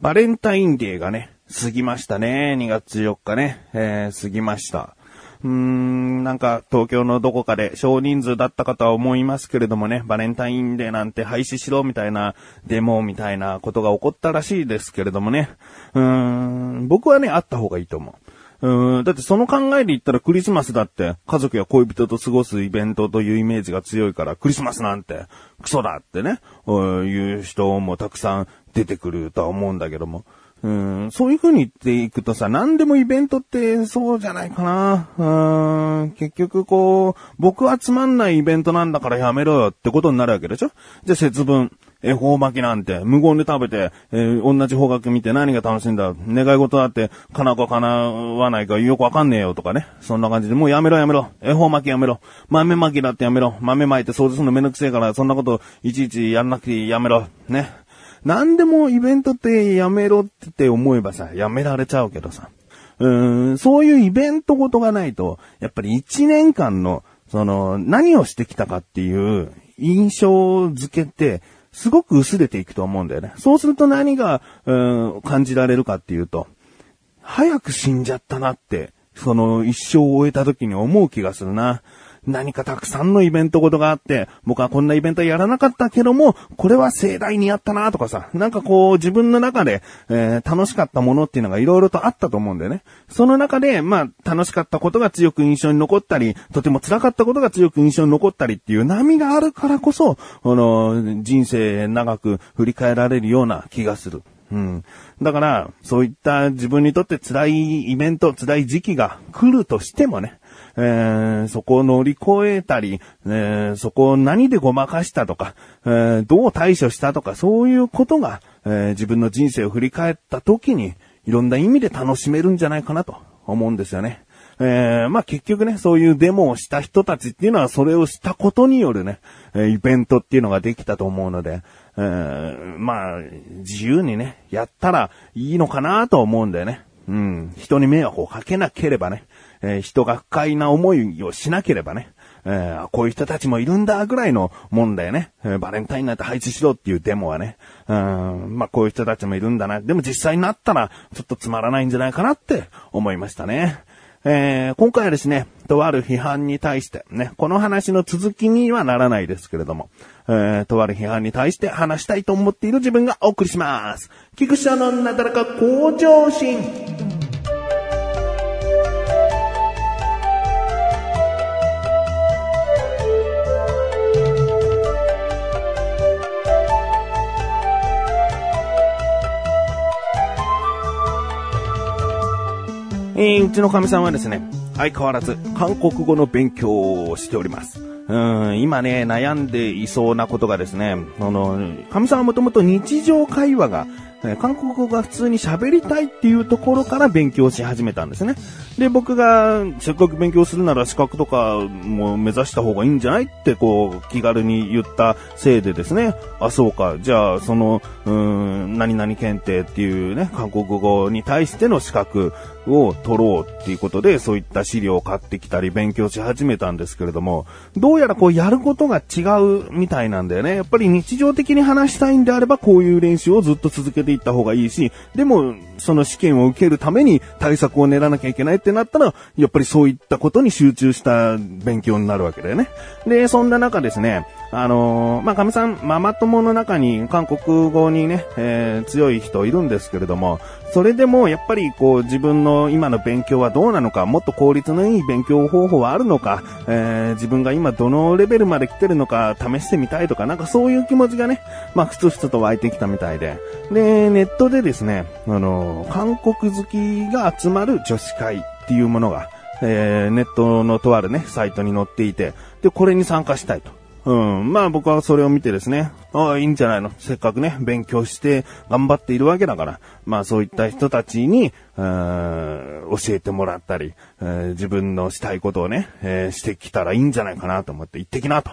バレンタインデーがね、過ぎましたね。2月4日ね、えー、過ぎました。うーん、なんか東京のどこかで少人数だったかとは思いますけれどもね、バレンタインデーなんて廃止しろみたいなデモみたいなことが起こったらしいですけれどもね。うーん、僕はね、あった方がいいと思う。うん、だってその考えで言ったらクリスマスだって家族や恋人と過ごすイベントというイメージが強いからクリスマスなんてクソだってね、いう人もたくさん出てくるとは思うんだけども。うん、そういう風に言っていくとさ、何でもイベントってそうじゃないかな。うん、結局こう、僕はつまんないイベントなんだからやめろよってことになるわけでしょじゃあ節分、恵方巻きなんて、無言で食べて、えー、同じ方角見て何が楽しいんだ願い事だって、叶うか叶わないかよくわかんねえよとかね。そんな感じで、もうやめろやめろ。恵方巻きやめろ。豆巻きだってやめろ。豆巻いて掃除するのめんどくせえから、そんなこといちいちやんなくてやめろ。ね。何でもイベントってやめろって思えばさ、やめられちゃうけどさ。うん、そういうイベントごとがないと、やっぱり一年間の、その、何をしてきたかっていう印象づけて、すごく薄れていくと思うんだよね。そうすると何が、うん、感じられるかっていうと、早く死んじゃったなって、その一生を終えた時に思う気がするな。何かたくさんのイベントごとがあって、僕はこんなイベントやらなかったけども、これは盛大にやったなとかさ、なんかこう自分の中で、えー、楽しかったものっていうのが色々とあったと思うんだよね。その中で、まあ、楽しかったことが強く印象に残ったり、とても辛かったことが強く印象に残ったりっていう波があるからこそ、この、人生長く振り返られるような気がする。うん。だから、そういった自分にとって辛いイベント、辛い時期が来るとしてもね、えー、そこを乗り越えたり、えー、そこを何でごまかしたとか、えー、どう対処したとか、そういうことが、え自分の人生を振り返った時に、いろんな意味で楽しめるんじゃないかなと思うんですよね。えー、まあ結局ね、そういうデモをした人たちっていうのはそれをしたことによるね、えイベントっていうのができたと思うので、えー、まあ、自由にね、やったらいいのかなと思うんだよね。うん。人に迷惑をかけなければね。えー、人が不快な思いをしなければね、えー、こういう人たちもいるんだぐらいのもんだよね。えー、バレンタインなんて配置しろっていうデモはね。うん、まあこういう人たちもいるんだな。でも実際になったらちょっとつまらないんじゃないかなって思いましたね。えー、今回はですね、とある批判に対して、ね、この話の続きにはならないですけれども、えー、とある批判に対して話したいと思っている自分がお送りします。菊池のなだらか向上心。えー、うちのかみさんはですね、相変わらず韓国語の勉強をしております。うん、今ね、悩んでいそうなことがですね、あの、神さんはもともと日常会話が韓国語が普通に喋りたいっていうところから勉強し始めたんですね。で、僕がせっかく勉強するなら資格とかも目指した方がいいんじゃないってこう気軽に言ったせいでですね、あ、そうか、じゃあその、うん、何々検定っていうね、韓国語に対しての資格を取ろうっていうことで、そういった資料を買ってきたり勉強し始めたんですけれども、どうやらこうやることが違うみたいなんだよね。やっぱり日常的に話したいんであれば、こういう練習をずっと続けていった方がいいし、でも、その試験を受けるために対策を練らなきゃいけないってなったら、やっぱりそういったことに集中した勉強になるわけだよね。で、そんな中ですね、あのー、まあ、神さん、ママ友の中に韓国語にね、えー、強い人いるんですけれども、それでもやっぱりこう自分の今の勉強はどうなのか、もっと効率のいい勉強方法はあるのか、えー、自分が今どのレベルまで来てるのか試してみたいとか、なんかそういう気持ちがね、まあふつふつと湧いてきたみたいで。で、ネットでですね、あのー、韓国好きが集まる女子会っていうものが、えー、ネットのとあるね、サイトに載っていて、で、これに参加したいと。うん。まあ僕はそれを見てですね、ああ、いいんじゃないの？せっかくね、勉強して頑張っているわけだから、まあそういった人たちに、教えてもらったり、え、自分のしたいことをね、えー、してきたらいいんじゃないかなと思って行ってきなと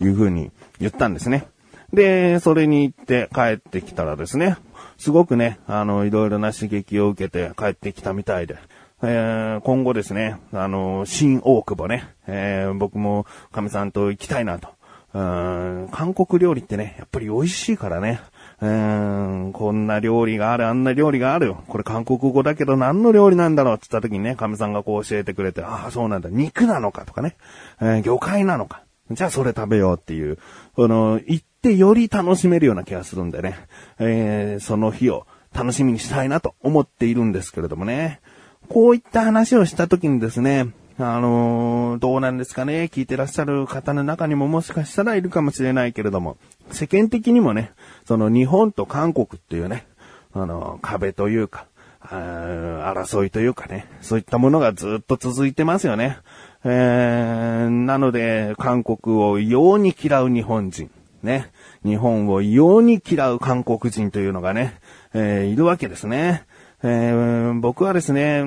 いうふうに言ったんですね。で、それに行って帰ってきたらですね、すごくね、あの、いろいろな刺激を受けて帰ってきたみたいで、えー、今後ですね、あの、新大久保ね、えー、僕も神さんと行きたいなと。うん、韓国料理ってね、やっぱり美味しいからね。うん、こんな料理がある、あんな料理がある。これ韓国語だけど何の料理なんだろうって言った時にね、神さんがこう教えてくれて、ああ、そうなんだ。肉なのかとかね、え、魚介なのか。じゃあそれ食べようっていう、この、行ってより楽しめるような気がするんでね、えー、その日を楽しみにしたいなと思っているんですけれどもね。こういった話をした時にですね、あのー、どうなんですかね、聞いてらっしゃる方の中にももしかしたらいるかもしれないけれども、世間的にもね、その日本と韓国っていうね、あのー、壁というか、争いというかね、そういったものがずっと続いてますよね。えー、なので、韓国を異様に嫌う日本人、ね、日本を異様に嫌う韓国人というのがね、えー、いるわけですね。えー、僕はですね、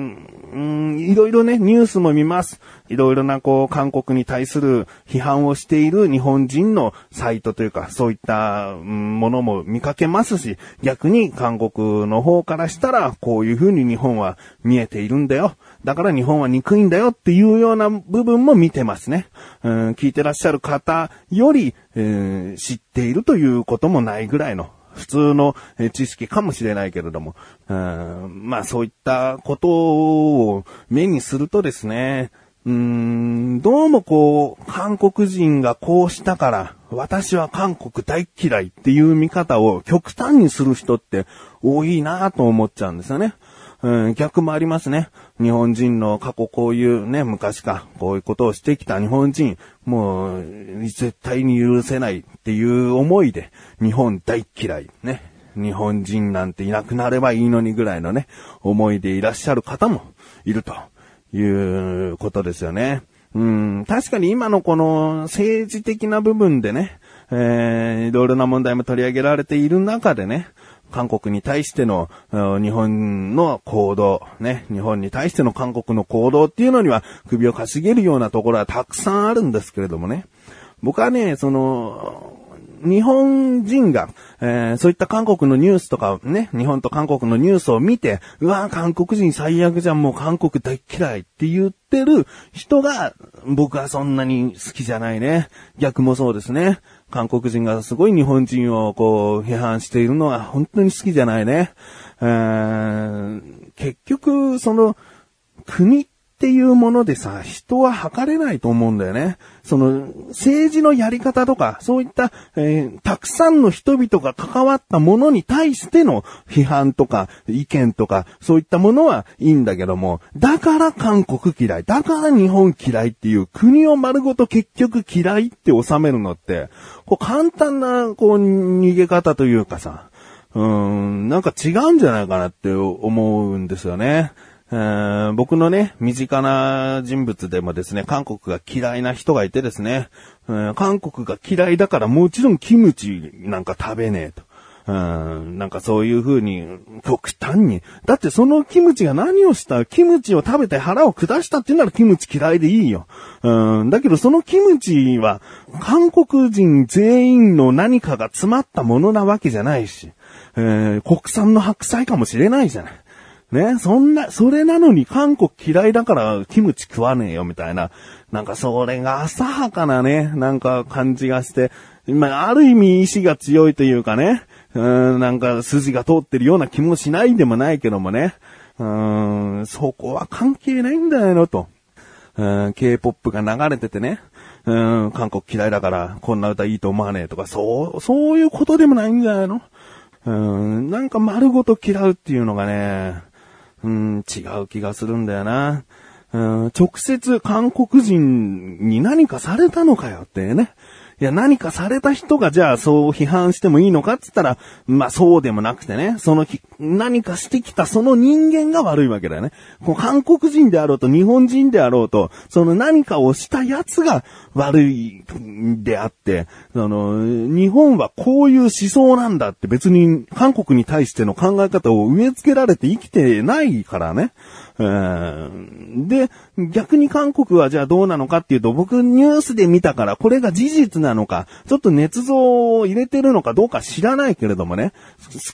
うん、いろいろね、ニュースも見ます。いろいろな、こう、韓国に対する批判をしている日本人のサイトというか、そういった、ものも見かけますし、逆に韓国の方からしたら、こういうふうに日本は見えているんだよ。だから日本は憎いんだよっていうような部分も見てますね。うん、聞いてらっしゃる方より、え、知っているということもないぐらいの普通の知識かもしれないけれども、うん、まあそういったことを目にするとですね、うん、どうもこう、韓国人がこうしたから、私は韓国大嫌いっていう見方を極端にする人って多いなと思っちゃうんですよね。うん、逆もありますね。日本人の過去こういうね、昔か、こういうことをしてきた日本人、もう、絶対に許せないっていう思いで、日本大嫌い、ね。日本人なんていなくなればいいのにぐらいのね、思いでいらっしゃる方もいるということですよね。うん、確かに今のこの政治的な部分でね、えー、いろいろな問題も取り上げられている中でね、韓国に対しての日本の行動、ね、日本に対しての韓国の行動っていうのには首をかしげるようなところはたくさんあるんですけれどもね。僕はね、その、日本人が、えー、そういった韓国のニュースとかね、日本と韓国のニュースを見て、うわ韓国人最悪じゃん、もう韓国大嫌いって言ってる人が、僕はそんなに好きじゃないね。逆もそうですね。韓国人がすごい日本人をこう批判しているのは本当に好きじゃないね。えー、結局、その国っていうものでさ、人は測れないと思うんだよね。その、政治のやり方とか、そういった、えー、たくさんの人々が関わったものに対しての批判とか、意見とか、そういったものはいいんだけども、だから韓国嫌い、だから日本嫌いっていう国を丸ごと結局嫌いって収めるのって、こう簡単な、こう、逃げ方というかさ、うーん、なんか違うんじゃないかなって思うんですよね。僕のね、身近な人物でもですね、韓国が嫌いな人がいてですね、韓国が嫌いだからもちろんキムチなんか食べねえと。うん、なんかそういう風に、極端に。だってそのキムチが何をしたキムチを食べて腹を下したって言うならキムチ嫌いでいいよ。うん、だけどそのキムチは、韓国人全員の何かが詰まったものなわけじゃないし、えー、国産の白菜かもしれないじゃない。ね、そんな、それなのに韓国嫌いだからキムチ食わねえよみたいな、なんかそれが浅はかなね、なんか感じがして、まあ、ある意味意志が強いというかね、うん、なんか筋が通ってるような気もしないでもないけどもね、うん、そこは関係ないんだよと。うん、K-POP が流れててね、うん、韓国嫌いだからこんな歌いいと思わねえとか、そう、そういうことでもないんじゃな。いのうん、なんか丸ごと嫌うっていうのがね、うん、違う気がするんだよな。うん、直接韓国人に何かされたのかよってね。いや、何かされた人がじゃあそう批判してもいいのかって言ったら、まあそうでもなくてね、その何かしてきたその人間が悪いわけだよね。こう韓国人であろうと日本人であろうと、その何かをした奴が悪いであって、その、日本はこういう思想なんだって別に韓国に対しての考え方を植え付けられて生きてないからね。で、逆に韓国はじゃあどうなのかっていうと、僕ニュースで見たから、これが事実なのか、ちょっと捏造を入れてるのかどうか知らないけれどもね、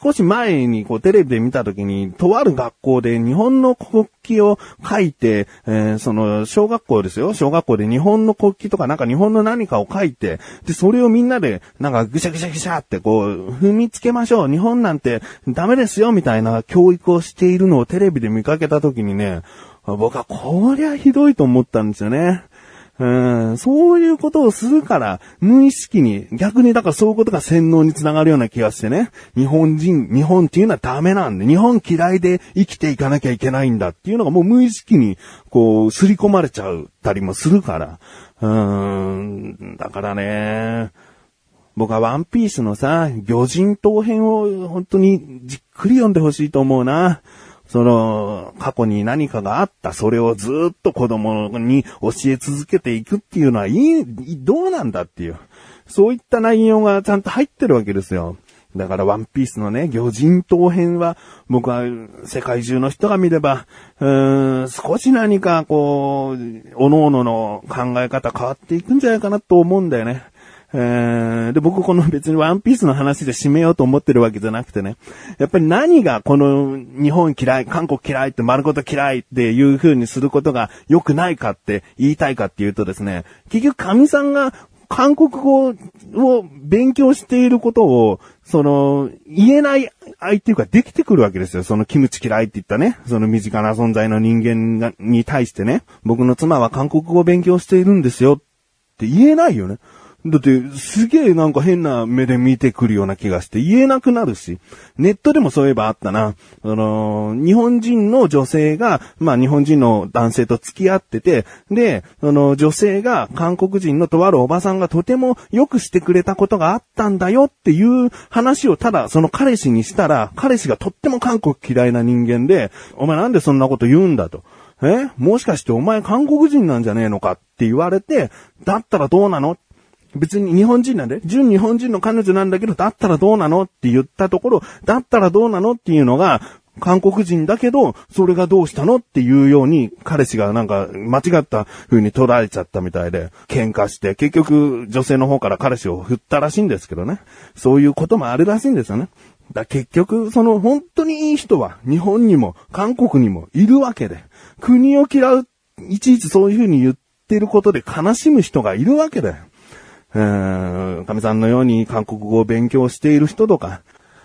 少し前にこうテレビで見た時に、とある学校で日本の国旗を書いて、えー、その、小学校ですよ。小学校で日本の国旗とかなんか日本の何かを書いて、で、それをみんなで、なんかぐしゃぐしゃぐしゃってこう、踏みつけましょう。日本なんてダメですよ、みたいな教育をしているのをテレビで見かけた時にね、僕はこりゃひどいと思ったんですよね。うん、そういうことをするから、無意識に、逆にだからそういうことが洗脳につながるような気がしてね。日本人、日本っていうのはダメなんで、日本嫌いで生きていかなきゃいけないんだっていうのがもう無意識に、こう、刷り込まれちゃったりもするから。うーん、だからね、僕はワンピースのさ、魚人島編を本当にじっくり読んでほしいと思うな。その、過去に何かがあった、それをずっと子供に教え続けていくっていうのは、いい、どうなんだっていう。そういった内容がちゃんと入ってるわけですよ。だからワンピースのね、魚人島編は、僕は世界中の人が見れば、うーん、少し何かこう、各々の考え方変わっていくんじゃないかなと思うんだよね。えー、で、僕この別にワンピースの話で締めようと思ってるわけじゃなくてね。やっぱり何がこの日本嫌い、韓国嫌いって丸ごと嫌いっていう風にすることが良くないかって言いたいかっていうとですね、結局神さんが韓国語を勉強していることを、その、言えない相手ができてくるわけですよ。そのキムチ嫌いって言ったね。その身近な存在の人間がに対してね。僕の妻は韓国語を勉強しているんですよって言えないよね。だって、すげえなんか変な目で見てくるような気がして言えなくなるし、ネットでもそういえばあったな。あのー、日本人の女性が、まあ日本人の男性と付き合ってて、で、あの、女性が韓国人のとあるおばさんがとてもよくしてくれたことがあったんだよっていう話をただその彼氏にしたら、彼氏がとっても韓国嫌いな人間で、お前なんでそんなこと言うんだと。え？もしかしてお前韓国人なんじゃねえのかって言われて、だったらどうなの？別に日本人なんで、純日本人の彼女なんだけど、だったらどうなのって言ったところ、だったらどうなのっていうのが、韓国人だけど、それがどうしたのっていうように、彼氏がなんか間違った風に捉えちゃったみたいで、喧嘩して、結局女性の方から彼氏を振ったらしいんですけどね。そういうこともあるらしいんですよね。だ結局、その本当にいい人は日本にも韓国にもいるわけで、国を嫌う、いちいちそういう風に言ってることで悲しむ人がいるわけだよ。うん、神さんのように韓国語を勉強している人とか、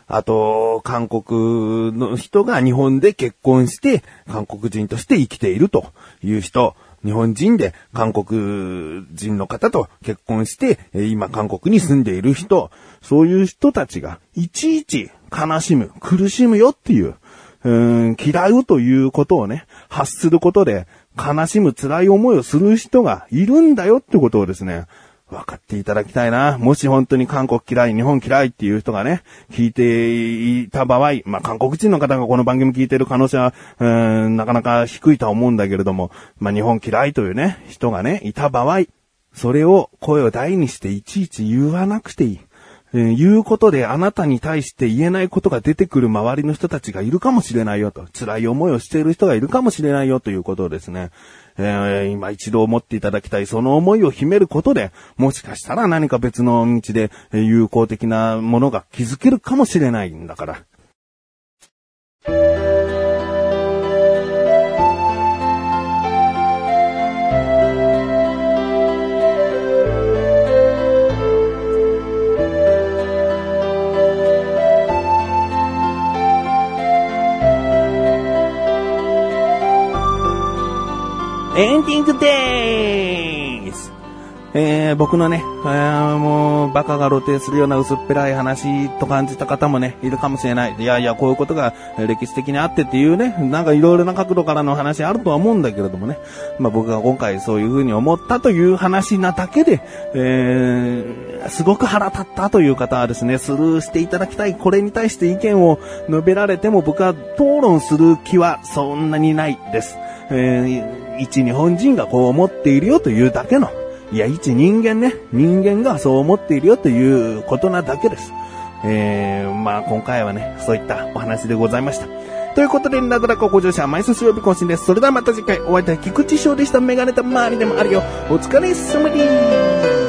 あと、韓国の人が日本で結婚して、韓国人として生きているという人、日本人で韓国人の方と結婚して、今韓国に住んでいる人、そういう人たちがいちいち悲しむ、苦しむよっていう、うん嫌うということをね、発することで悲しむ辛い思いをする人がいるんだよってことをですね、分かっていただきたいな。もし本当に韓国嫌い、日本嫌いっていう人がね、聞いていた場合、まあ、韓国人の方がこの番組聞いてる可能性は、うん、なかなか低いとは思うんだけれども、まあ、日本嫌いというね、人がね、いた場合、それを声を大にしていちいち言わなくていい。えー、言うことであなたに対して言えないことが出てくる周りの人たちがいるかもしれないよと。辛い思いをしている人がいるかもしれないよということをですね。えー、今一度思っていただきたい、その思いを秘めることで、もしかしたら何か別の道で有効的なものが築けるかもしれないんだから。エンディングでーすえー、僕のね、えー、もう、バカが露呈するような薄っぺらい話と感じた方もね、いるかもしれない。いやいや、こういうことが歴史的にあってっていうね、なんかいろいろな角度からの話あるとは思うんだけれどもね。まあ僕が今回そういう風に思ったという話なだけで、えー、すごく腹立ったという方はですね、スルーしていただきたい。これに対して意見を述べられても僕は討論する気はそんなにないです。えー、一日本人がこう思っているよというだけの、いや、一人間ね、人間がそう思っているよということなだけです。えー、まあ今回はね、そういったお話でございました。ということで、なだらか向上者毎週水曜日更新です。それではまた次回お会いいたい菊池翔でした。メガネた周りでもあるよ。お疲れ様です。